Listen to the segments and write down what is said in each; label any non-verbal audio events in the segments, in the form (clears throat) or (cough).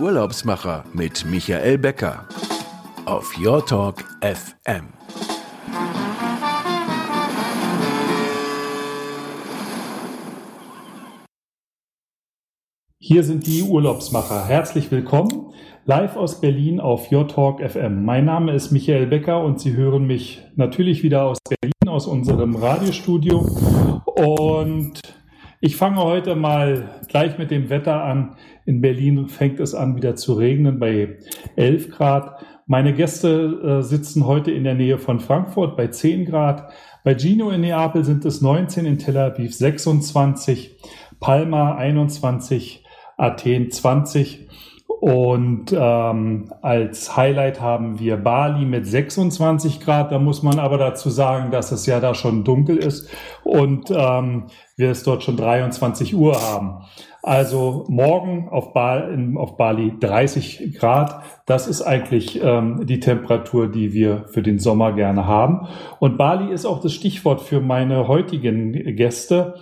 Urlaubsmacher mit Michael Becker auf Your Talk FM. Hier sind die Urlaubsmacher. Herzlich willkommen. Live aus Berlin auf Your Talk FM. Mein Name ist Michael Becker und Sie hören mich natürlich wieder aus Berlin, aus unserem Radiostudio. Und ich fange heute mal gleich mit dem Wetter an. In Berlin fängt es an, wieder zu regnen bei 11 Grad. Meine Gäste äh, sitzen heute in der Nähe von Frankfurt bei 10 Grad. Bei Gino in Neapel sind es 19, in Tel Aviv 26, Palma 21, Athen 20 und ähm, als Highlight haben wir Bali mit 26 Grad. Da muss man aber dazu sagen, dass es ja da schon dunkel ist und ähm, wir es dort schon 23 Uhr haben. Also morgen auf, ba auf Bali 30 Grad. Das ist eigentlich ähm, die Temperatur, die wir für den Sommer gerne haben. Und Bali ist auch das Stichwort für meine heutigen Gäste.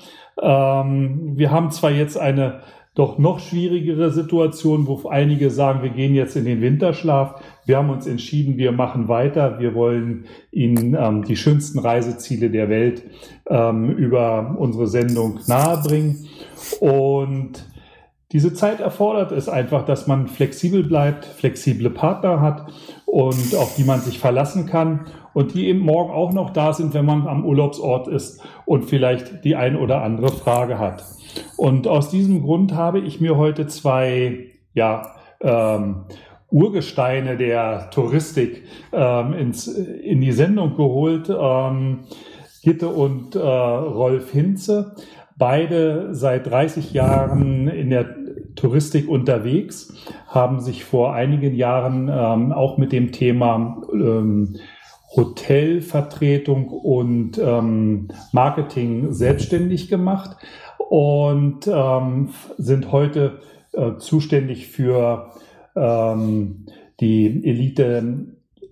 Ähm, wir haben zwar jetzt eine doch noch schwierigere Situation, wo einige sagen, wir gehen jetzt in den Winterschlaf. Wir haben uns entschieden, wir machen weiter. Wir wollen Ihnen ähm, die schönsten Reiseziele der Welt ähm, über unsere Sendung nahebringen. Und diese Zeit erfordert es einfach, dass man flexibel bleibt, flexible Partner hat und auf die man sich verlassen kann und die eben morgen auch noch da sind, wenn man am Urlaubsort ist und vielleicht die ein oder andere Frage hat. Und aus diesem Grund habe ich mir heute zwei, ja, ähm, Urgesteine der Touristik ähm, ins, in die Sendung geholt. Ähm, Gitte und äh, Rolf Hinze, beide seit 30 Jahren in der Touristik unterwegs, haben sich vor einigen Jahren ähm, auch mit dem Thema ähm, Hotelvertretung und ähm, Marketing selbstständig gemacht und ähm, sind heute äh, zuständig für ähm, die Elite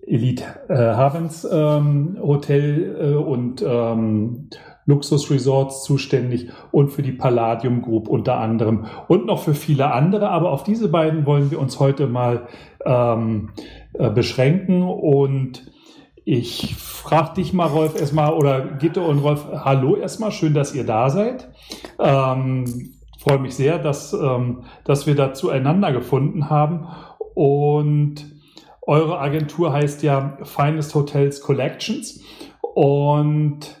Elite äh, Havens ähm, Hotel äh, und ähm, Luxusresorts zuständig und für die Palladium Group unter anderem und noch für viele andere. Aber auf diese beiden wollen wir uns heute mal ähm, äh, beschränken und ich frage dich mal, Rolf, erstmal, oder Gitte und Rolf, hallo erstmal, schön, dass ihr da seid. Ähm, freue mich sehr, dass, ähm, dass wir da zueinander gefunden haben. Und eure Agentur heißt ja Finest Hotels Collections. Und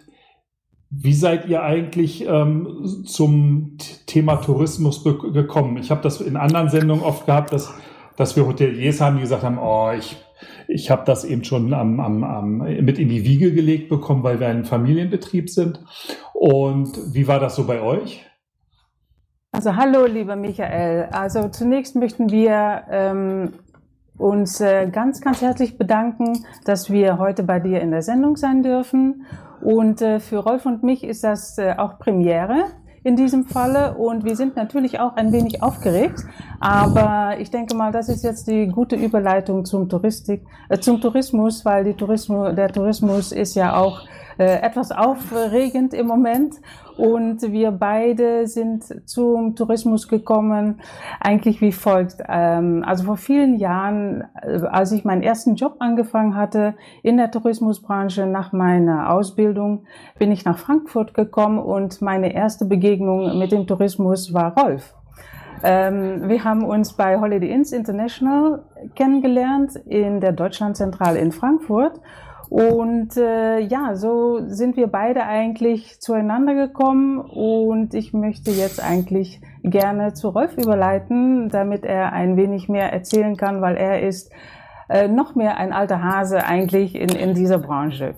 wie seid ihr eigentlich ähm, zum Thema Tourismus gekommen? Ich habe das in anderen Sendungen oft gehabt, dass, dass wir Hoteliers haben, die gesagt haben, oh, ich ich habe das eben schon am, am, am, mit in die Wiege gelegt bekommen, weil wir ein Familienbetrieb sind. Und wie war das so bei euch? Also hallo, lieber Michael. Also zunächst möchten wir ähm, uns äh, ganz, ganz herzlich bedanken, dass wir heute bei dir in der Sendung sein dürfen. Und äh, für Rolf und mich ist das äh, auch Premiere in diesem Falle und wir sind natürlich auch ein wenig aufgeregt, aber ich denke mal, das ist jetzt die gute Überleitung zum Touristik, äh, zum Tourismus, weil die Tourismus, der Tourismus ist ja auch äh, etwas aufregend im Moment. Und wir beide sind zum Tourismus gekommen, eigentlich wie folgt. Ähm, also vor vielen Jahren, äh, als ich meinen ersten Job angefangen hatte in der Tourismusbranche nach meiner Ausbildung, bin ich nach Frankfurt gekommen und meine erste Begegnung mit dem Tourismus war Rolf. Ähm, wir haben uns bei Holiday Inns International kennengelernt in der Deutschlandzentrale in Frankfurt und äh, ja, so sind wir beide eigentlich zueinander gekommen und ich möchte jetzt eigentlich gerne zu Rolf überleiten, damit er ein wenig mehr erzählen kann, weil er ist äh, noch mehr ein alter Hase eigentlich in, in dieser Branche.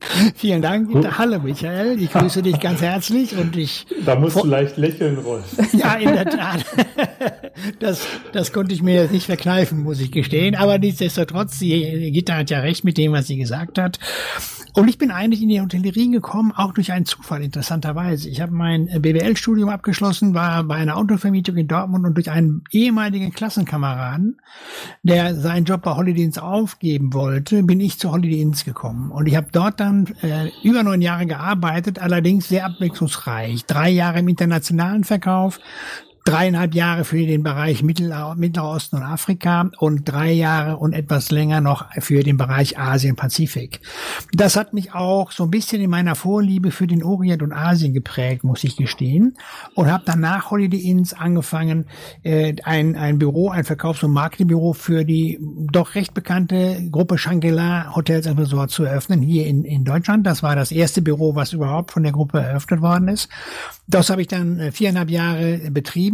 (laughs) Vielen Dank. Hallo Michael, ich grüße dich ganz herzlich und ich. Da musst du leicht lächeln, Rolf. (laughs) Ja, in der Tat. (laughs) Das, das konnte ich mir jetzt nicht verkneifen, muss ich gestehen. Aber nichtsdestotrotz, die Gitter hat ja recht mit dem, was sie gesagt hat. Und ich bin eigentlich in die Hotellerie gekommen, auch durch einen Zufall, interessanterweise. Ich habe mein BWL-Studium abgeschlossen, war bei einer Autovermietung in Dortmund und durch einen ehemaligen Klassenkameraden, der seinen Job bei Holiday Inns aufgeben wollte, bin ich zu Holiday Inns gekommen. Und ich habe dort dann äh, über neun Jahre gearbeitet, allerdings sehr abwechslungsreich. Drei Jahre im internationalen Verkauf, dreieinhalb Jahre für den Bereich Mittler, Mittlerer Osten und Afrika und drei Jahre und etwas länger noch für den Bereich Asien-Pazifik. Das hat mich auch so ein bisschen in meiner Vorliebe für den Orient und Asien geprägt, muss ich gestehen. Und habe nach Holiday Inns angefangen, äh, ein, ein Büro, ein Verkaufs- und Marketingbüro für die doch recht bekannte Gruppe Shangri-La Hotels and Resorts zu eröffnen, hier in, in Deutschland. Das war das erste Büro, was überhaupt von der Gruppe eröffnet worden ist. Das habe ich dann äh, viereinhalb Jahre betrieben.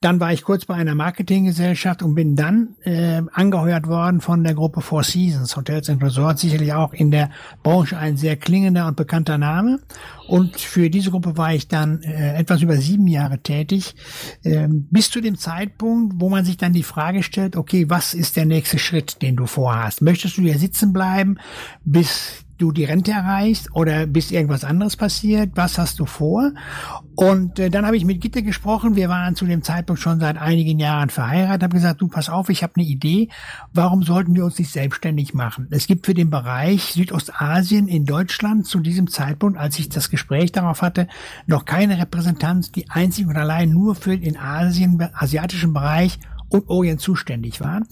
Dann war ich kurz bei einer Marketinggesellschaft und bin dann äh, angeheuert worden von der Gruppe Four Seasons Hotels and Resorts, sicherlich auch in der Branche ein sehr klingender und bekannter Name. Und für diese Gruppe war ich dann äh, etwas über sieben Jahre tätig, äh, bis zu dem Zeitpunkt, wo man sich dann die Frage stellt, okay, was ist der nächste Schritt, den du vorhast? Möchtest du hier sitzen bleiben, bis du die Rente erreichst oder bis irgendwas anderes passiert? Was hast du vor? Und äh, dann habe ich mit Gitte gesprochen. Wir waren zu dem Zeitpunkt schon seit einigen Jahren verheiratet. Habe gesagt, du pass auf, ich habe eine Idee. Warum sollten wir uns nicht selbstständig machen? Es gibt für den Bereich Südostasien in Deutschland zu diesem Zeitpunkt, als ich das Gespräch darauf hatte, noch keine Repräsentanz, die einzig und allein nur für den Asien, asiatischen Bereich Orient zuständig war.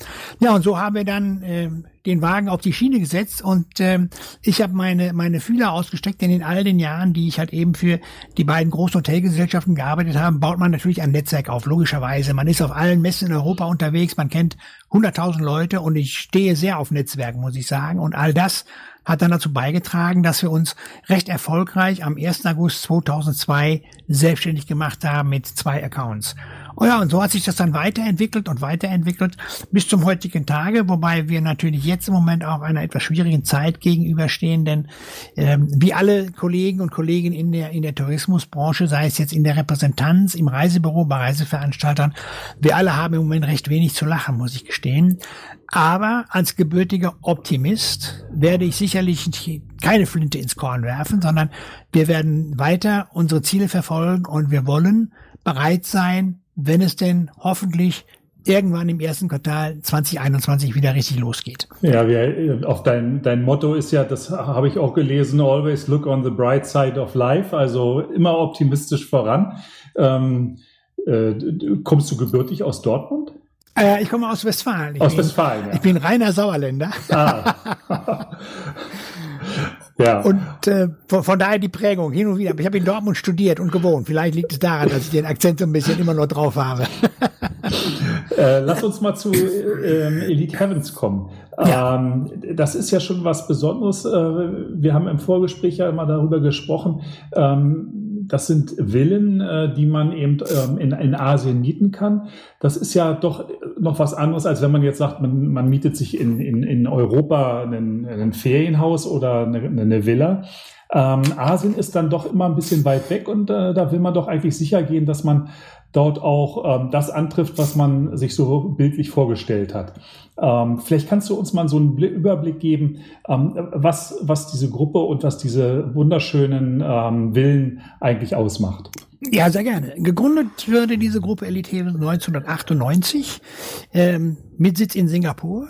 Ja, und so haben wir dann äh, den Wagen auf die Schiene gesetzt und äh, ich habe meine meine Fühler ausgesteckt, denn in all den Jahren, die ich halt eben für die beiden großen Hotelgesellschaften gearbeitet habe, baut man natürlich ein Netzwerk auf, logischerweise. Man ist auf allen Messen in Europa unterwegs, man kennt 100.000 Leute und ich stehe sehr auf Netzwerken, muss ich sagen. Und all das hat dann dazu beigetragen, dass wir uns recht erfolgreich am 1. August 2002 selbstständig gemacht haben mit zwei Accounts. Oh ja, und so hat sich das dann weiterentwickelt und weiterentwickelt bis zum heutigen Tage, wobei wir natürlich jetzt im Moment auch einer etwas schwierigen Zeit gegenüberstehen, denn ähm, wie alle Kollegen und Kolleginnen in der in der Tourismusbranche, sei es jetzt in der Repräsentanz, im Reisebüro, bei Reiseveranstaltern, wir alle haben im Moment recht wenig zu lachen, muss ich gestehen. Aber als gebürtiger Optimist werde ich sicherlich keine Flinte ins Korn werfen, sondern wir werden weiter unsere Ziele verfolgen und wir wollen bereit sein, wenn es denn hoffentlich irgendwann im ersten Quartal 2021 wieder richtig losgeht. Ja, wir, auf dein, dein Motto ist ja, das habe ich auch gelesen, always look on the bright side of life, also immer optimistisch voran. Ähm, äh, kommst du gebürtig aus Dortmund? Äh, ich komme aus Westfalen. Ich aus bin, Westfalen, ja. Ich bin reiner Sauerländer. Ah. (laughs) (laughs) Ja. Und äh, von, von, daher die Prägung hin und wieder. Ich habe in Dortmund studiert und gewohnt. Vielleicht liegt es daran, dass ich den Akzent so ein bisschen immer noch drauf habe. (laughs) äh, lass uns mal zu ähm, Elite Heavens kommen. Ja. Ähm, das ist ja schon was Besonderes. Äh, wir haben im Vorgespräch ja immer darüber gesprochen. Ähm, das sind Villen, äh, die man eben ähm, in, in Asien mieten kann. Das ist ja doch noch was anderes, als wenn man jetzt sagt, man, man mietet sich in, in, in Europa ein, ein Ferienhaus oder eine, eine Villa. Ähm, Asien ist dann doch immer ein bisschen weit weg und äh, da will man doch eigentlich sicher gehen, dass man dort auch ähm, das antrifft, was man sich so bildlich vorgestellt hat. Ähm, vielleicht kannst du uns mal so einen Überblick geben, ähm, was, was diese Gruppe und was diese wunderschönen ähm, Villen eigentlich ausmacht. Ja, sehr gerne. Gegründet wurde diese Gruppe Elite 1998 ähm, mit Sitz in Singapur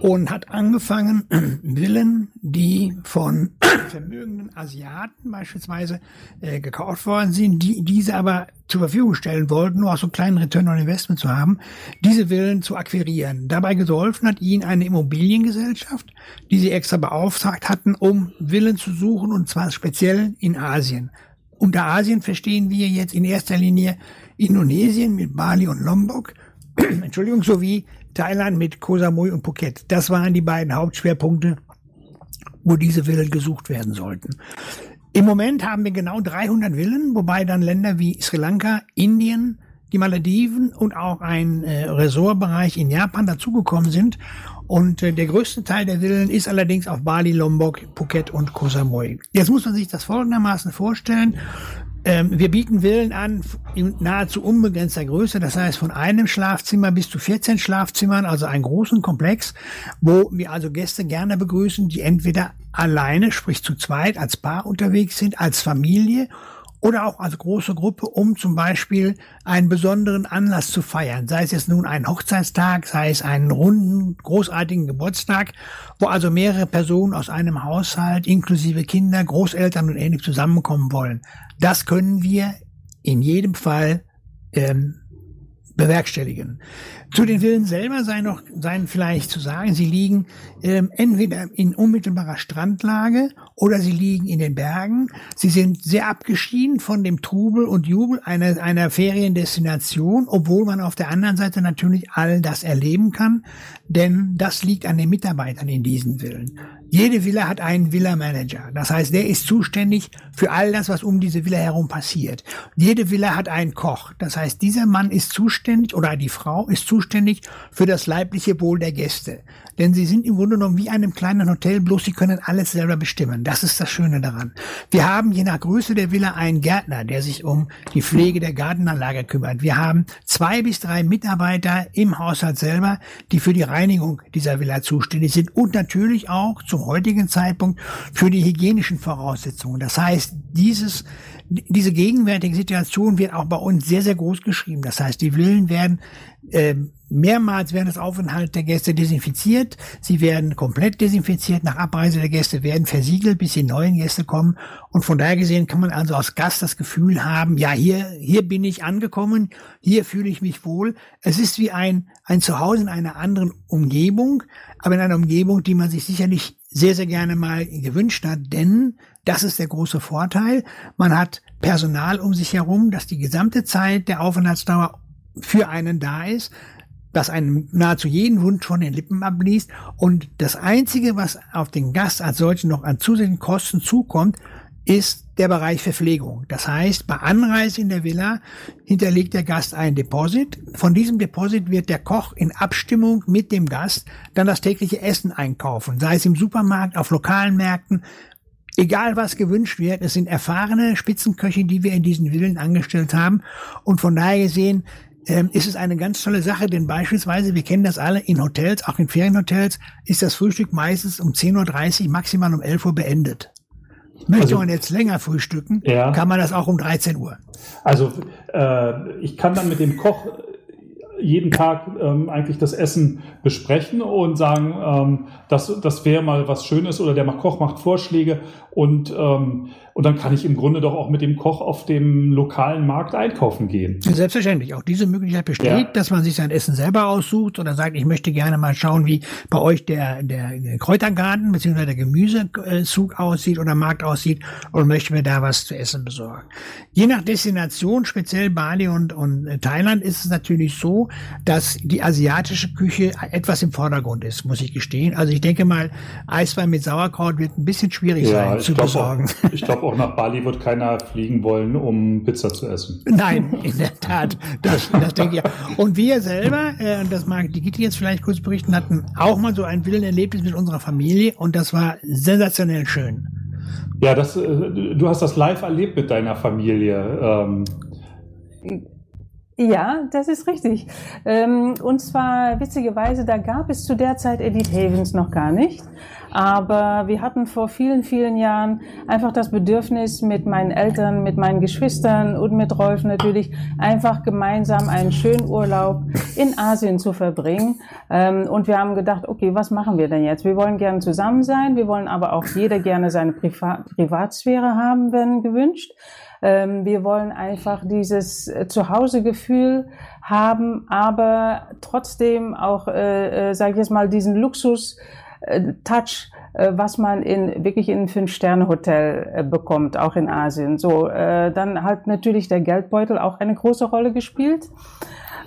und hat angefangen, (clears throat) Villen, die von (clears throat) vermögenden Asiaten beispielsweise äh, gekauft worden sind, die diese aber zur Verfügung stellen wollten, nur auch so einen kleinen Return on Investment zu haben, diese Villen zu akquirieren. Dabei geholfen hat ihnen eine Immobiliengesellschaft, die sie extra beauftragt hatten, um Villen zu suchen und zwar speziell in Asien. Unter Asien verstehen wir jetzt in erster Linie Indonesien mit Bali und Lombok, (clears throat) Entschuldigung, sowie Thailand mit Koh Samui und Phuket. Das waren die beiden Hauptschwerpunkte, wo diese Villen gesucht werden sollten. Im Moment haben wir genau 300 Villen, wobei dann Länder wie Sri Lanka, Indien, die Malediven und auch ein äh, Ressortbereich in Japan dazugekommen sind. Und äh, der größte Teil der Villen ist allerdings auf Bali, Lombok, Phuket und Koh Samui. Jetzt muss man sich das folgendermaßen vorstellen. Ähm, wir bieten Villen an in nahezu unbegrenzter Größe, das heißt von einem Schlafzimmer bis zu 14 Schlafzimmern, also einen großen Komplex, wo wir also Gäste gerne begrüßen, die entweder alleine, sprich zu zweit, als Paar unterwegs sind, als Familie oder auch als große Gruppe, um zum Beispiel einen besonderen Anlass zu feiern. Sei es jetzt nun ein Hochzeitstag, sei es einen runden, großartigen Geburtstag, wo also mehrere Personen aus einem Haushalt inklusive Kinder, Großeltern und ähnlich zusammenkommen wollen. Das können wir in jedem Fall ähm, bewerkstelligen. Zu den Villen selber sei noch seien vielleicht zu sagen, sie liegen ähm, entweder in unmittelbarer Strandlage oder sie liegen in den Bergen. Sie sind sehr abgeschieden von dem Trubel und Jubel einer, einer Feriendestination, obwohl man auf der anderen Seite natürlich all das erleben kann, denn das liegt an den Mitarbeitern in diesen Villen. Jede Villa hat einen Villa-Manager. Das heißt, der ist zuständig für all das, was um diese Villa herum passiert. Jede Villa hat einen Koch. Das heißt, dieser Mann ist zuständig oder die Frau ist zuständig für das leibliche Wohl der Gäste. Denn sie sind im Grunde genommen wie einem kleinen Hotel, bloß sie können alles selber bestimmen. Das ist das Schöne daran. Wir haben je nach Größe der Villa einen Gärtner, der sich um die Pflege der Gartenanlage kümmert. Wir haben zwei bis drei Mitarbeiter im Haushalt selber, die für die Reinigung dieser Villa zuständig sind und natürlich auch zum heutigen Zeitpunkt für die hygienischen Voraussetzungen. Das heißt, dieses diese gegenwärtige Situation wird auch bei uns sehr, sehr groß geschrieben. Das heißt, die Villen werden äh, mehrmals während des Aufenthalts der Gäste desinfiziert. Sie werden komplett desinfiziert. Nach Abreise der Gäste werden versiegelt, bis die neuen Gäste kommen. Und von daher gesehen kann man also als Gast das Gefühl haben, ja, hier, hier bin ich angekommen, hier fühle ich mich wohl. Es ist wie ein, ein Zuhause in einer anderen Umgebung, aber in einer Umgebung, die man sich sicherlich sehr, sehr gerne mal gewünscht hat, denn das ist der große Vorteil. Man hat Personal um sich herum, das die gesamte Zeit der Aufenthaltsdauer für einen da ist, das einen nahezu jeden Wunsch von den Lippen abliest. Und das Einzige, was auf den Gast als solchen noch an zusätzlichen Kosten zukommt, ist der Bereich Verpflegung. Das heißt, bei Anreise in der Villa hinterlegt der Gast ein Deposit. Von diesem Deposit wird der Koch in Abstimmung mit dem Gast dann das tägliche Essen einkaufen, sei es im Supermarkt, auf lokalen Märkten, egal was gewünscht wird, es sind erfahrene Spitzenköche, die wir in diesen Villen angestellt haben. Und von daher gesehen ähm, ist es eine ganz tolle Sache, denn beispielsweise, wir kennen das alle, in Hotels, auch in Ferienhotels, ist das Frühstück meistens um 10.30 Uhr, maximal um 11 Uhr beendet. Möchte also, man jetzt länger frühstücken, ja. kann man das auch um 13 Uhr. Also äh, ich kann dann mit dem Koch jeden Tag ähm, eigentlich das Essen besprechen und sagen, ähm, das, das wäre mal was Schönes oder der Koch macht Vorschläge und, ähm, und dann kann ich im Grunde doch auch mit dem Koch auf dem lokalen Markt einkaufen gehen. Selbstverständlich. Auch diese Möglichkeit besteht, ja. dass man sich sein Essen selber aussucht oder sagt, ich möchte gerne mal schauen, wie bei euch der, der Kräutergarten bzw. der Gemüsezug aussieht oder Markt aussieht und möchte mir da was zu essen besorgen. Je nach Destination, speziell Bali und, und Thailand, ist es natürlich so, dass die asiatische Küche etwas im Vordergrund ist, muss ich gestehen. Also ich denke mal, Eiswein mit Sauerkraut wird ein bisschen schwierig ja, sein zu besorgen. Auch, ich glaube (laughs) auch nach Bali wird keiner fliegen wollen, um Pizza zu essen. Nein, in der Tat. Das, das denke ich ja. Und wir selber, äh, das mag die Gitti jetzt vielleicht kurz berichten, hatten auch mal so ein Villenerlebnis mit unserer Familie und das war sensationell schön. Ja, das, äh, du hast das live erlebt mit deiner Familie. Ähm. Ja, das ist richtig. Ähm, und zwar witzigerweise, da gab es zu der Zeit Edith Havens noch gar nicht. Aber wir hatten vor vielen, vielen Jahren einfach das Bedürfnis mit meinen Eltern, mit meinen Geschwistern und mit Rolf natürlich einfach gemeinsam einen schönen Urlaub in Asien zu verbringen. Ähm, und wir haben gedacht, okay, was machen wir denn jetzt? Wir wollen gerne zusammen sein, wir wollen aber auch jeder gerne seine Privatsphäre haben, wenn gewünscht. Ähm, wir wollen einfach dieses äh, Zuhausegefühl haben, aber trotzdem auch, äh, äh, sage ich jetzt mal, diesen Luxus. Äh, Touch, äh, was man in wirklich in Fünf-Sterne-Hotel äh, bekommt, auch in Asien. So, dann hat natürlich der Geldbeutel auch eine große Rolle gespielt.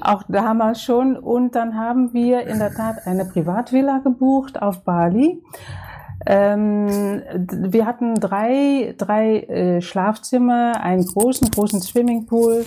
Auch damals schon. Und dann haben wir in der Tat eine Privatvilla gebucht auf Bali. Ähm, wir hatten drei, drei äh, Schlafzimmer, einen großen, großen Swimmingpool,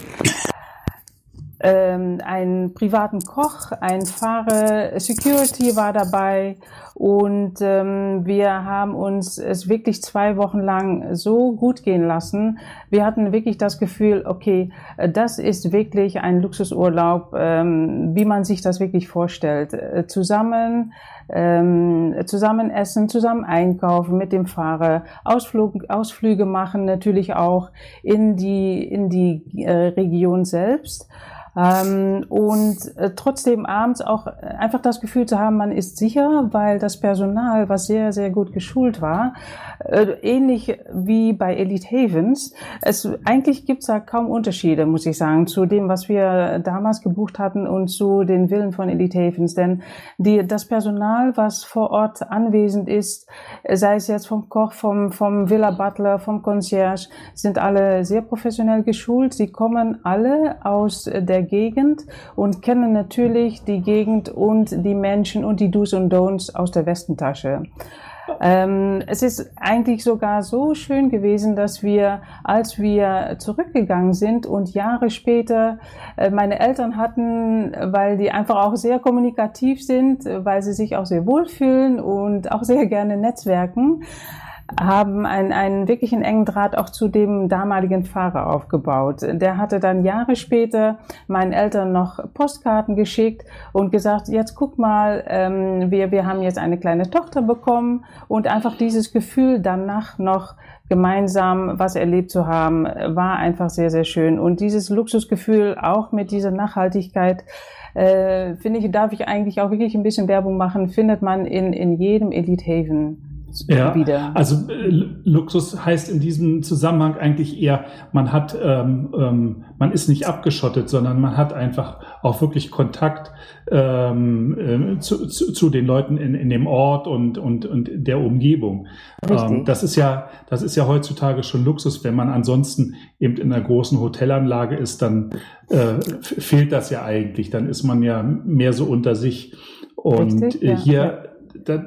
ähm, einen privaten Koch, ein Fahrer, Security war dabei und ähm, wir haben uns es wirklich zwei Wochen lang so gut gehen lassen. Wir hatten wirklich das Gefühl, okay, das ist wirklich ein Luxusurlaub, ähm, wie man sich das wirklich vorstellt. Äh, zusammen ähm, zusammen essen, zusammen einkaufen mit dem Fahrer, Ausflug, Ausflüge machen natürlich auch in die, in die äh, Region selbst. Ähm, und äh, trotzdem abends auch einfach das Gefühl zu haben, man ist sicher, weil das Personal, was sehr, sehr gut geschult war, äh, ähnlich wie bei Elite Havens, es, eigentlich gibt's da kaum Unterschiede, muss ich sagen, zu dem, was wir damals gebucht hatten und zu den Villen von Elite Havens. Denn die, das Personal, was vor Ort anwesend ist, sei es jetzt vom Koch, vom, vom Villa Butler, vom Concierge, sind alle sehr professionell geschult. Sie kommen alle aus der Gegend und kennen natürlich die Gegend und die Menschen und die Do's und Don'ts aus der Westentasche. Ähm, es ist eigentlich sogar so schön gewesen, dass wir, als wir zurückgegangen sind und Jahre später äh, meine Eltern hatten, weil die einfach auch sehr kommunikativ sind, weil sie sich auch sehr wohlfühlen und auch sehr gerne netzwerken, haben einen, einen wirklichen engen Draht auch zu dem damaligen Fahrer aufgebaut. Der hatte dann Jahre später meinen Eltern noch Postkarten geschickt und gesagt, jetzt guck mal, ähm, wir, wir haben jetzt eine kleine Tochter bekommen und einfach dieses Gefühl danach noch gemeinsam was erlebt zu haben, war einfach sehr, sehr schön. Und dieses Luxusgefühl auch mit dieser Nachhaltigkeit, äh, finde ich, darf ich eigentlich auch wirklich ein bisschen Werbung machen, findet man in, in jedem Elite Haven ja, wieder. Also äh, Luxus heißt in diesem Zusammenhang eigentlich eher, man hat, ähm, ähm, man ist nicht abgeschottet, sondern man hat einfach auch wirklich Kontakt ähm, äh, zu, zu, zu, den Leuten in, in dem Ort und, und, und der Umgebung. Ähm, das ist ja, das ist ja heutzutage schon Luxus. Wenn man ansonsten eben in einer großen Hotelanlage ist, dann äh, fehlt das ja eigentlich. Dann ist man ja mehr so unter sich. Und Richtig, äh, hier ja das,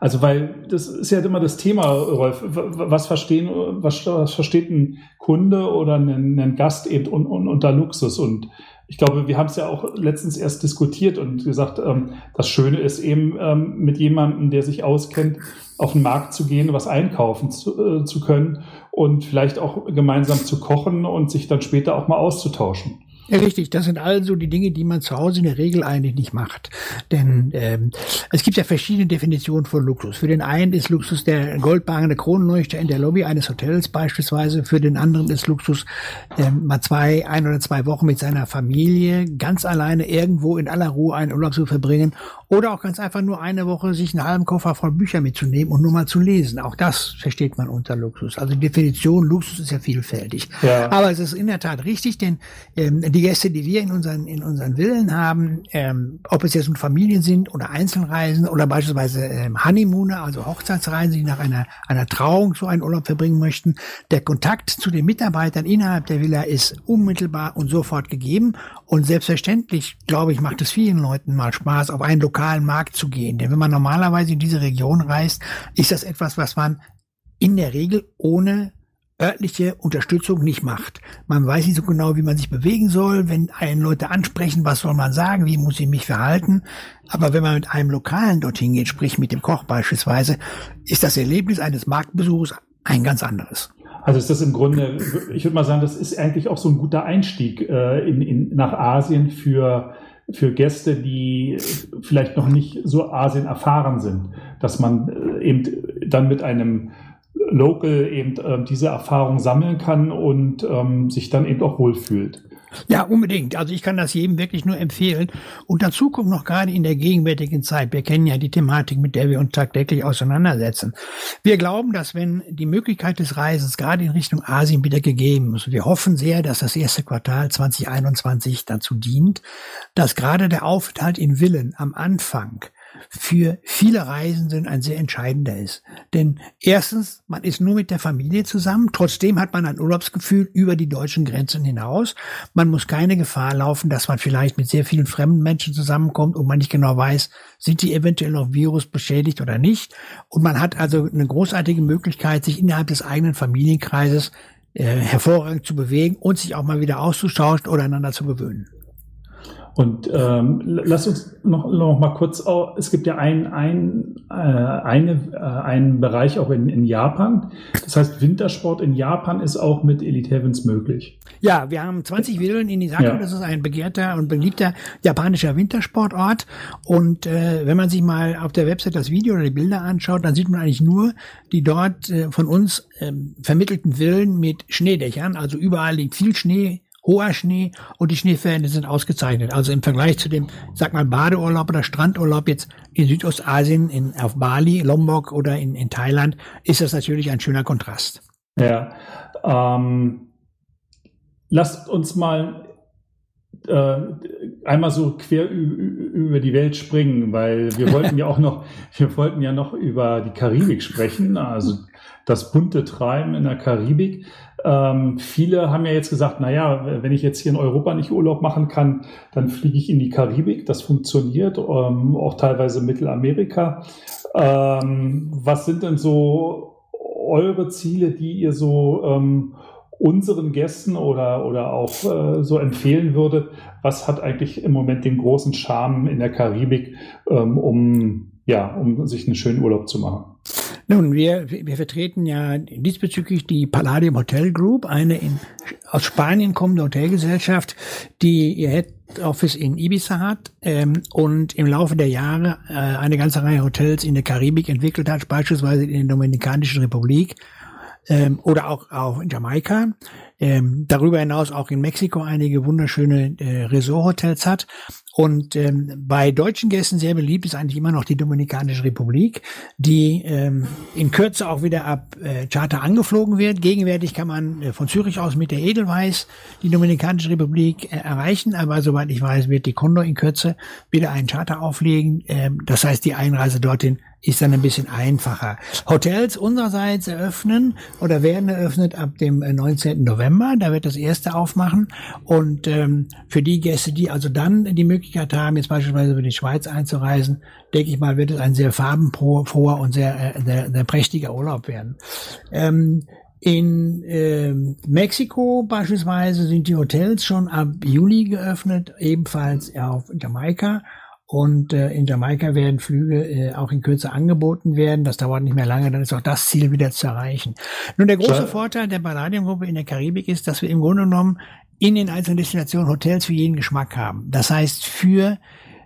also weil das ist ja immer das Thema, Rolf. Was verstehen, was, was versteht ein Kunde oder ein, ein Gast eben un, un, unter Luxus? Und ich glaube, wir haben es ja auch letztens erst diskutiert und gesagt, ähm, das Schöne ist eben ähm, mit jemandem, der sich auskennt, auf den Markt zu gehen, was einkaufen zu, äh, zu können und vielleicht auch gemeinsam zu kochen und sich dann später auch mal auszutauschen. Ja, richtig. Das sind also die Dinge, die man zu Hause in der Regel eigentlich nicht macht. Denn ähm, es gibt ja verschiedene Definitionen von Luxus. Für den einen ist Luxus der goldbahende Kronleuchter in der Lobby eines Hotels beispielsweise. Für den anderen ist Luxus ähm, mal zwei, ein oder zwei Wochen mit seiner Familie ganz alleine irgendwo in aller Ruhe einen Urlaub zu verbringen oder auch ganz einfach nur eine Woche sich einen halben Koffer voll Bücher mitzunehmen und nur mal zu lesen. Auch das versteht man unter Luxus. Also die Definition Luxus ist ja vielfältig. Ja. Aber es ist in der Tat richtig, denn ähm, die Gäste, die wir in unseren, in unseren Villen haben, ähm, ob es jetzt nun Familien sind oder Einzelreisen oder beispielsweise ähm, Honeymooner, also Hochzeitsreisen, die nach einer, einer Trauung so einen Urlaub verbringen möchten, der Kontakt zu den Mitarbeitern innerhalb der Villa ist unmittelbar und sofort gegeben. Und selbstverständlich, glaube ich, macht es vielen Leuten mal Spaß, auf einen lokalen Markt zu gehen. Denn wenn man normalerweise in diese Region reist, ist das etwas, was man in der Regel ohne örtliche Unterstützung nicht macht. Man weiß nicht so genau, wie man sich bewegen soll. Wenn einen Leute ansprechen, was soll man sagen, wie muss ich mich verhalten. Aber wenn man mit einem Lokalen dorthin geht, sprich mit dem Koch beispielsweise, ist das Erlebnis eines Marktbesuchs ein ganz anderes. Also ist das im Grunde, ich würde mal sagen, das ist eigentlich auch so ein guter Einstieg äh, in, in, nach Asien für für Gäste, die vielleicht noch nicht so Asien erfahren sind, dass man äh, eben dann mit einem Local eben äh, diese Erfahrung sammeln kann und ähm, sich dann eben auch wohlfühlt. Ja, unbedingt. Also ich kann das jedem wirklich nur empfehlen. Und dazu kommt noch gerade in der gegenwärtigen Zeit, wir kennen ja die Thematik, mit der wir uns tagtäglich auseinandersetzen. Wir glauben, dass wenn die Möglichkeit des Reisens gerade in Richtung Asien wieder gegeben ist, wir hoffen sehr, dass das erste Quartal 2021 dazu dient, dass gerade der Aufenthalt in Villen am Anfang für viele Reisenden ein sehr entscheidender ist. Denn erstens, man ist nur mit der Familie zusammen, trotzdem hat man ein Urlaubsgefühl über die deutschen Grenzen hinaus. Man muss keine Gefahr laufen, dass man vielleicht mit sehr vielen fremden Menschen zusammenkommt und man nicht genau weiß, sind die eventuell noch Virus beschädigt oder nicht. Und man hat also eine großartige Möglichkeit, sich innerhalb des eigenen Familienkreises äh, hervorragend zu bewegen und sich auch mal wieder auszutauschen oder einander zu gewöhnen. Und ähm, lass uns noch, noch mal kurz, es gibt ja ein, ein, äh, eine, äh, einen Bereich auch in, in Japan. Das heißt, Wintersport in Japan ist auch mit Elite Heavens möglich. Ja, wir haben 20 Villen in Isako. Ja. Das ist ein begehrter und beliebter japanischer Wintersportort. Und äh, wenn man sich mal auf der Website das Video oder die Bilder anschaut, dann sieht man eigentlich nur die dort äh, von uns äh, vermittelten Villen mit Schneedächern. Also überall liegt viel Schnee hoher Schnee und die Schneeverhältnisse sind ausgezeichnet. Also im Vergleich zu dem, sag mal, Badeurlaub oder Strandurlaub jetzt in Südostasien, in, auf Bali, Lombok oder in, in Thailand, ist das natürlich ein schöner Kontrast. Ja, ähm, lasst uns mal äh, einmal so quer über die Welt springen, weil wir wollten ja auch noch, (laughs) wir wollten ja noch über die Karibik sprechen, also das bunte Treiben in der Karibik. Ähm, viele haben ja jetzt gesagt, na ja, wenn ich jetzt hier in Europa nicht Urlaub machen kann, dann fliege ich in die Karibik. Das funktioniert, ähm, auch teilweise Mittelamerika. Ähm, was sind denn so eure Ziele, die ihr so ähm, unseren Gästen oder, oder auch äh, so empfehlen würdet? Was hat eigentlich im Moment den großen Charme in der Karibik, ähm, um, ja, um sich einen schönen Urlaub zu machen? Nun, wir, wir vertreten ja diesbezüglich die Palladium Hotel Group, eine in, aus Spanien kommende Hotelgesellschaft, die ihr Head Office in Ibiza hat ähm, und im Laufe der Jahre äh, eine ganze Reihe Hotels in der Karibik entwickelt hat, beispielsweise in der Dominikanischen Republik ähm, oder auch, in Jamaika. Ähm, darüber hinaus auch in Mexiko einige wunderschöne äh, Resort-Hotels hat. Und ähm, bei deutschen Gästen sehr beliebt ist eigentlich immer noch die Dominikanische Republik, die ähm, in Kürze auch wieder ab äh, Charter angeflogen wird. Gegenwärtig kann man äh, von Zürich aus mit der Edelweiss die Dominikanische Republik äh, erreichen, aber soweit ich weiß, wird die Condor in Kürze wieder einen Charter auflegen. Ähm, das heißt, die Einreise dorthin ist dann ein bisschen einfacher. Hotels unsererseits eröffnen oder werden eröffnet ab dem 19. Äh, November. Da wird das erste aufmachen. Und ähm, für die Gäste, die also dann die Möglichkeit haben, jetzt beispielsweise über die Schweiz einzureisen, denke ich mal, wird es ein sehr farbenfroher und sehr, äh, sehr, sehr prächtiger Urlaub werden. Ähm, in äh, Mexiko beispielsweise sind die Hotels schon ab Juli geöffnet, ebenfalls auf Jamaika. Und äh, in Jamaika werden Flüge äh, auch in Kürze angeboten werden. Das dauert nicht mehr lange, dann ist auch das Ziel wieder zu erreichen. Nun, der große. Vorteil der Palladium-Gruppe in der Karibik ist, dass wir im Grunde genommen in den einzelnen Destinationen Hotels für jeden Geschmack haben. Das heißt, für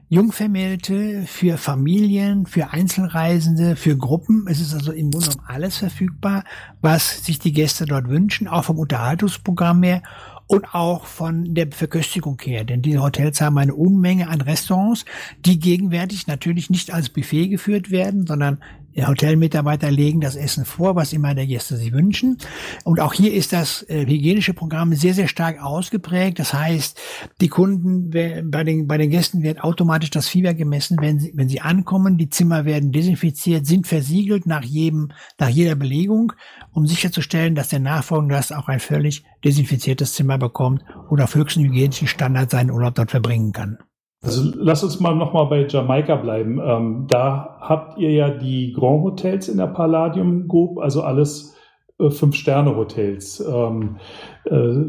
Jungvermählte, für Familien, für Einzelreisende, für Gruppen. Es ist also im Grunde genommen alles verfügbar, was sich die Gäste dort wünschen, auch vom Unterhaltungsprogramm her und auch von der Verköstigung her. Denn diese Hotels haben eine Unmenge an Restaurants, die gegenwärtig natürlich nicht als Buffet geführt werden, sondern Hotelmitarbeiter legen das Essen vor, was immer der Gäste sich wünschen. Und auch hier ist das äh, hygienische Programm sehr, sehr stark ausgeprägt. Das heißt, die Kunden, bei den, bei den Gästen wird automatisch das Fieber gemessen, wenn sie, wenn sie ankommen. Die Zimmer werden desinfiziert, sind versiegelt nach jedem, nach jeder Belegung, um sicherzustellen, dass der nachfolgende Gast auch ein völlig desinfiziertes Zimmer bekommt oder auf höchsten hygienischen Standard seinen Urlaub dort verbringen kann. Also lass uns mal nochmal bei Jamaika bleiben. Ähm, da habt ihr ja die Grand Hotels in der Palladium Group, also alles äh, Fünf-Sterne-Hotels. Ähm, äh,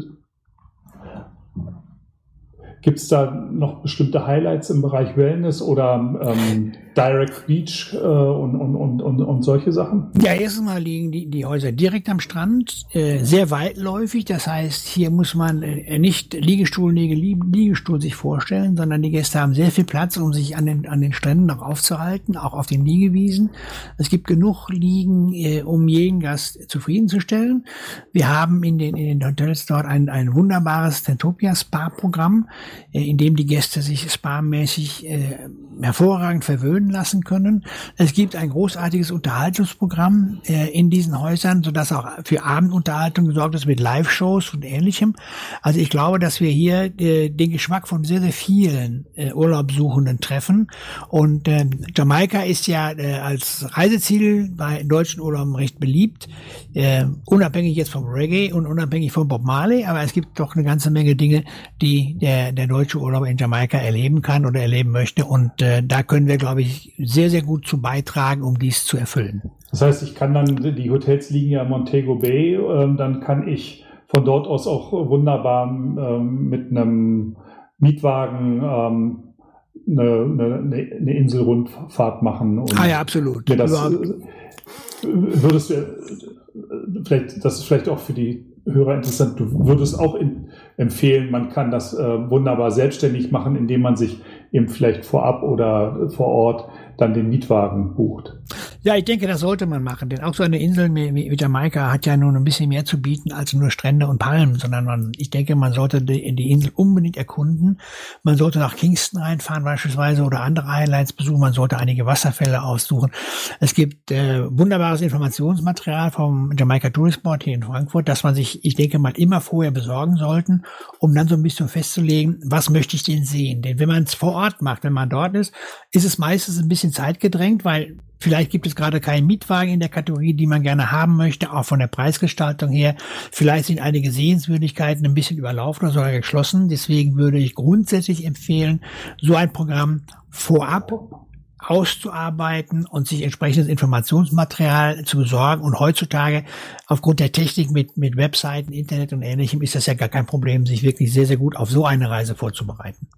Gibt es da noch bestimmte Highlights im Bereich Wellness oder ähm, Direct Beach äh, und, und, und, und, und solche Sachen? Ja, erstens mal liegen die, die Häuser direkt am Strand, äh, sehr weitläufig. Das heißt, hier muss man äh, nicht Liegestuhl, Liegestuhl sich vorstellen, sondern die Gäste haben sehr viel Platz, um sich an den, an den Stränden noch aufzuhalten, auch auf den Liegewiesen. Es gibt genug Liegen, äh, um jeden Gast zufriedenzustellen. Wir haben in den, in den Hotels dort ein, ein wunderbares Tentopia Spa-Programm äh, in dem die Gäste sich sparmäßig äh, hervorragend verwöhnen lassen können. Es gibt ein großartiges Unterhaltungsprogramm äh, in diesen Häusern, sodass auch für Abendunterhaltung gesorgt ist mit Live-Shows und ähnlichem. Also ich glaube, dass wir hier äh, den Geschmack von sehr, sehr vielen äh, Urlaubssuchenden treffen. Und äh, Jamaika ist ja äh, als Reiseziel bei deutschen Urlauben recht beliebt, äh, unabhängig jetzt vom Reggae und unabhängig von Bob Marley, aber es gibt doch eine ganze Menge Dinge, die der, der deutsche Urlauber in Jamaika erleben kann oder erleben möchte. Und äh, da können wir, glaube ich, sehr, sehr gut zu beitragen, um dies zu erfüllen. Das heißt, ich kann dann, die Hotels liegen ja in Montego Bay, äh, dann kann ich von dort aus auch wunderbar ähm, mit einem Mietwagen ähm, eine, eine, eine Inselrundfahrt machen. Und ah ja, absolut. Das, äh, würdest du, äh, vielleicht, das ist vielleicht auch für die Hörer interessant. Du würdest auch in, empfehlen, man kann das äh, wunderbar selbstständig machen, indem man sich eben vielleicht vorab oder vor Ort dann den Mietwagen bucht. Ja, ich denke, das sollte man machen, denn auch so eine Insel wie, wie Jamaika hat ja nun ein bisschen mehr zu bieten als nur Strände und Palmen, sondern man, ich denke, man sollte die, die Insel unbedingt erkunden. Man sollte nach Kingston reinfahren beispielsweise oder andere Highlights besuchen. Man sollte einige Wasserfälle aussuchen. Es gibt äh, wunderbares Informationsmaterial vom Jamaika Tourist Board hier in Frankfurt, das man sich, ich denke mal, immer vorher besorgen sollten, um dann so ein bisschen festzulegen, was möchte ich denn sehen? Denn wenn man es vor Ort macht, wenn man dort ist, ist es meistens ein bisschen zeitgedrängt, weil Vielleicht gibt es gerade keinen Mietwagen in der Kategorie, die man gerne haben möchte, auch von der Preisgestaltung her. Vielleicht sind einige Sehenswürdigkeiten ein bisschen überlaufen oder sogar geschlossen. Deswegen würde ich grundsätzlich empfehlen, so ein Programm vorab auszuarbeiten und sich entsprechendes Informationsmaterial zu besorgen. Und heutzutage aufgrund der Technik mit, mit Webseiten, Internet und ähnlichem ist das ja gar kein Problem, sich wirklich sehr, sehr gut auf so eine Reise vorzubereiten.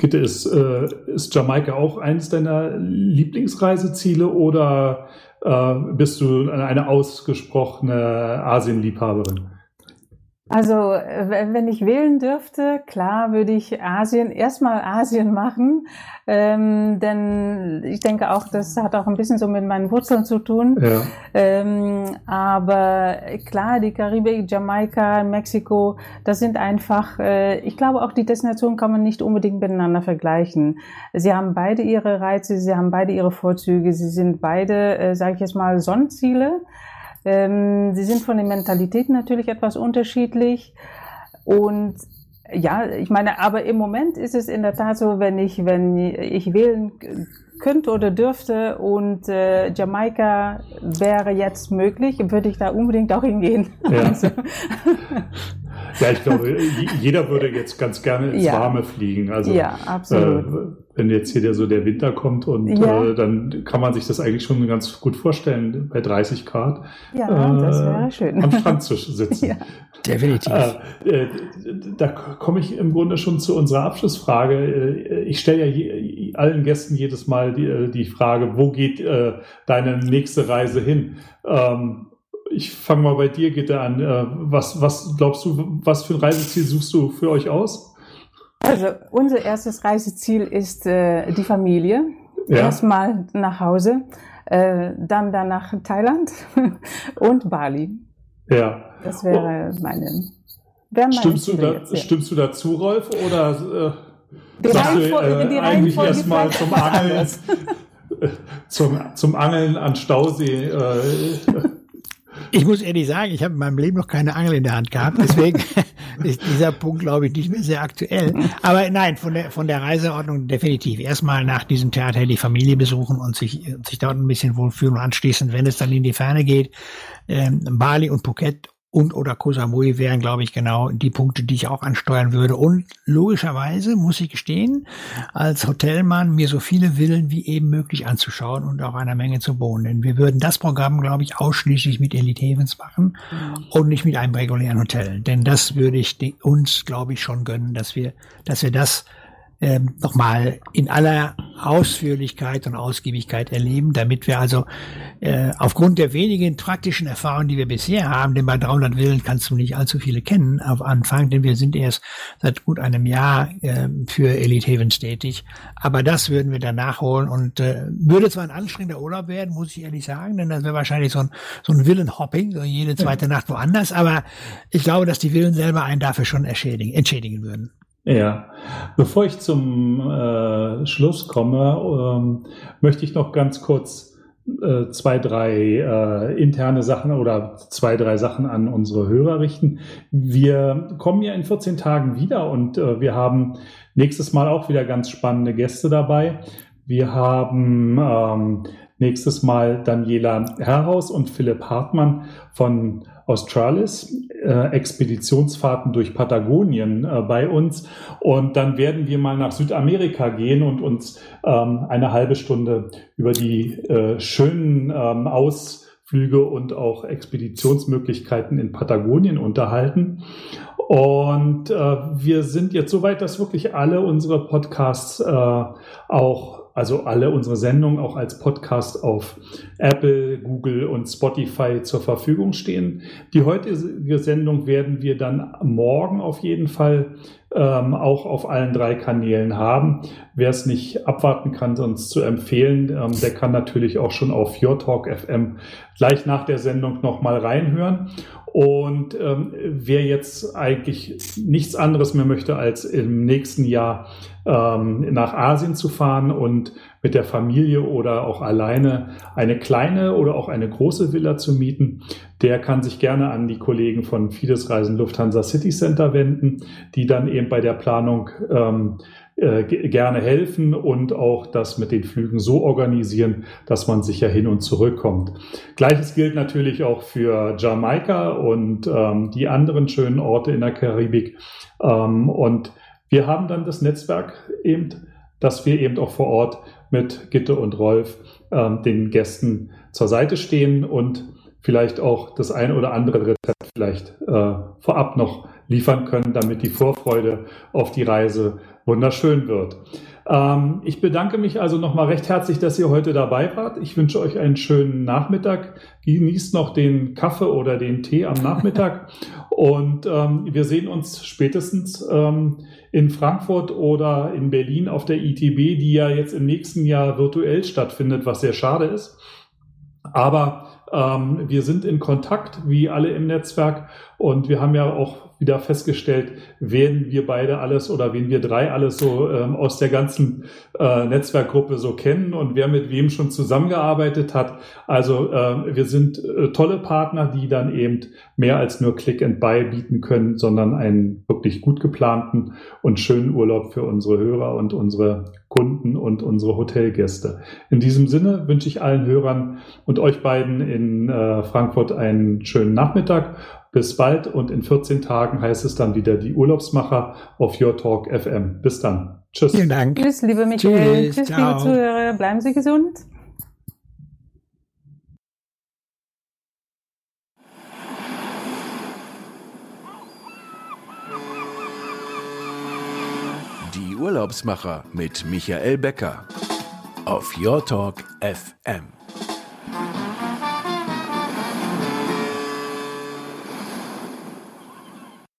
Gitte, ist, äh, ist Jamaika auch eines deiner Lieblingsreiseziele oder äh, bist du eine ausgesprochene Asienliebhaberin? Also, wenn ich wählen dürfte, klar würde ich Asien, erstmal Asien machen, ähm, denn ich denke auch, das hat auch ein bisschen so mit meinen Wurzeln zu tun. Ja. Ähm, aber klar, die Karibik, Jamaika, Mexiko, das sind einfach, äh, ich glaube auch die Destinationen kann man nicht unbedingt miteinander vergleichen. Sie haben beide ihre Reize, sie haben beide ihre Vorzüge, sie sind beide, äh, sage ich jetzt mal, Sonnenziele. Ähm, sie sind von den Mentalitäten natürlich etwas unterschiedlich und ja, ich meine, aber im Moment ist es in der Tat so, wenn ich, wenn ich wählen könnte oder dürfte und äh, Jamaika wäre jetzt möglich, würde ich da unbedingt auch hingehen. Ja. (laughs) Also. (laughs) ja, ich glaube, jeder würde jetzt ganz gerne ins ja. Warme fliegen. Also, ja, absolut. Äh, wenn jetzt hier der, so der Winter kommt und ja. äh, dann kann man sich das eigentlich schon ganz gut vorstellen, bei 30 Grad ja, äh, das wäre schön. am Strand zu sitzen. (laughs) ja. Definitiv. Äh, äh, da komme ich im Grunde schon zu unserer Abschlussfrage. Äh, ich stelle ja je, allen Gästen jedes Mal die, äh, die Frage, wo geht äh, deine nächste Reise hin? Ähm, ich fange mal bei dir, Gitte, an. Äh, was, was glaubst du, was für ein Reiseziel suchst du für euch aus? Also unser erstes Reiseziel ist äh, die Familie. Ja. Erstmal nach Hause, äh, dann danach Thailand (laughs) und Bali. Ja. Das wäre oh. meine. Wäre stimmst, du da, jetzt, ja. stimmst du dazu, Rolf? Oder äh, die sagst du äh, eigentlich erstmal zum Angeln, (laughs) zum, zum Angeln an Stausee? Äh, ich muss ehrlich sagen, ich habe in meinem Leben noch keine Angel in der Hand gehabt, deswegen (laughs) ist dieser Punkt, glaube ich, nicht mehr sehr aktuell. Aber nein, von der, von der Reiseordnung definitiv. Erstmal nach diesem Theater die Familie besuchen und sich, sich dort ein bisschen wohlfühlen und anschließend, wenn es dann in die Ferne geht, ähm, Bali und Phuket und oder Koh Samui wären, glaube ich, genau die Punkte, die ich auch ansteuern würde. Und logischerweise muss ich gestehen, als Hotelmann mir so viele Villen wie eben möglich anzuschauen und auch einer Menge zu wohnen. Denn wir würden das Programm, glaube ich, ausschließlich mit Elite Havens machen mhm. und nicht mit einem regulären Hotel. Denn das würde ich uns, glaube ich, schon gönnen, dass wir, dass wir das ähm, nochmal in aller Ausführlichkeit und Ausgiebigkeit erleben, damit wir also äh, aufgrund der wenigen praktischen Erfahrungen, die wir bisher haben, denn bei 300 Villen kannst du nicht allzu viele kennen auf Anfang, denn wir sind erst seit gut einem Jahr äh, für Elite Havens tätig, aber das würden wir dann nachholen und äh, würde zwar ein anstrengender Urlaub werden, muss ich ehrlich sagen, denn das wäre wahrscheinlich so ein, so ein Villenhopping, so jede zweite ja. Nacht woanders, aber ich glaube, dass die Villen selber einen dafür schon entschädigen würden. Ja, bevor ich zum äh, Schluss komme, ähm, möchte ich noch ganz kurz äh, zwei, drei äh, interne Sachen oder zwei, drei Sachen an unsere Hörer richten. Wir kommen ja in 14 Tagen wieder und äh, wir haben nächstes Mal auch wieder ganz spannende Gäste dabei. Wir haben ähm, nächstes Mal Daniela Herrhaus und Philipp Hartmann von Australis, äh, Expeditionsfahrten durch Patagonien äh, bei uns. Und dann werden wir mal nach Südamerika gehen und uns ähm, eine halbe Stunde über die äh, schönen ähm, Ausflüge und auch Expeditionsmöglichkeiten in Patagonien unterhalten. Und äh, wir sind jetzt so weit, dass wirklich alle unsere Podcasts äh, auch also alle unsere Sendungen auch als Podcast auf Apple, Google und Spotify zur Verfügung stehen. Die heutige Sendung werden wir dann morgen auf jeden Fall ähm, auch auf allen drei Kanälen haben. Wer es nicht abwarten kann, uns zu empfehlen, ähm, der kann natürlich auch schon auf Your Talk FM gleich nach der Sendung nochmal reinhören. Und ähm, wer jetzt eigentlich nichts anderes mehr möchte, als im nächsten Jahr ähm, nach Asien zu fahren und mit der Familie oder auch alleine eine kleine oder auch eine große Villa zu mieten, der kann sich gerne an die Kollegen von Fides Reisen Lufthansa City Center wenden, die dann eben bei der Planung ähm, äh, gerne helfen und auch das mit den Flügen so organisieren, dass man sicher hin und zurück kommt. Gleiches gilt natürlich auch für Jamaika und ähm, die anderen schönen Orte in der Karibik. Ähm, und wir haben dann das Netzwerk eben, dass wir eben auch vor Ort mit Gitte und Rolf ähm, den Gästen zur Seite stehen und vielleicht auch das ein oder andere Rezept vielleicht äh, vorab noch liefern können, damit die Vorfreude auf die Reise wunderschön wird. Ähm, ich bedanke mich also nochmal recht herzlich, dass ihr heute dabei wart. Ich wünsche euch einen schönen Nachmittag. Genießt noch den Kaffee oder den Tee am Nachmittag. (laughs) Und ähm, wir sehen uns spätestens ähm, in Frankfurt oder in Berlin auf der ITB, die ja jetzt im nächsten Jahr virtuell stattfindet, was sehr schade ist. Aber ähm, wir sind in Kontakt, wie alle im Netzwerk. Und wir haben ja auch wieder festgestellt, wen wir beide alles oder wen wir drei alles so ähm, aus der ganzen äh, Netzwerkgruppe so kennen und wer mit wem schon zusammengearbeitet hat. Also äh, wir sind äh, tolle Partner, die dann eben mehr als nur Click and Buy bieten können, sondern einen wirklich gut geplanten und schönen Urlaub für unsere Hörer und unsere Kunden und unsere Hotelgäste. In diesem Sinne wünsche ich allen Hörern und euch beiden in äh, Frankfurt einen schönen Nachmittag bis bald und in 14 Tagen heißt es dann wieder die Urlaubsmacher auf Your Talk FM. Bis dann. Tschüss. Vielen Dank. Tschüss, liebe Michael. Tschüss, Tschüss liebe Zuhörer. Bleiben Sie gesund. Die Urlaubsmacher mit Michael Becker auf Your Talk FM.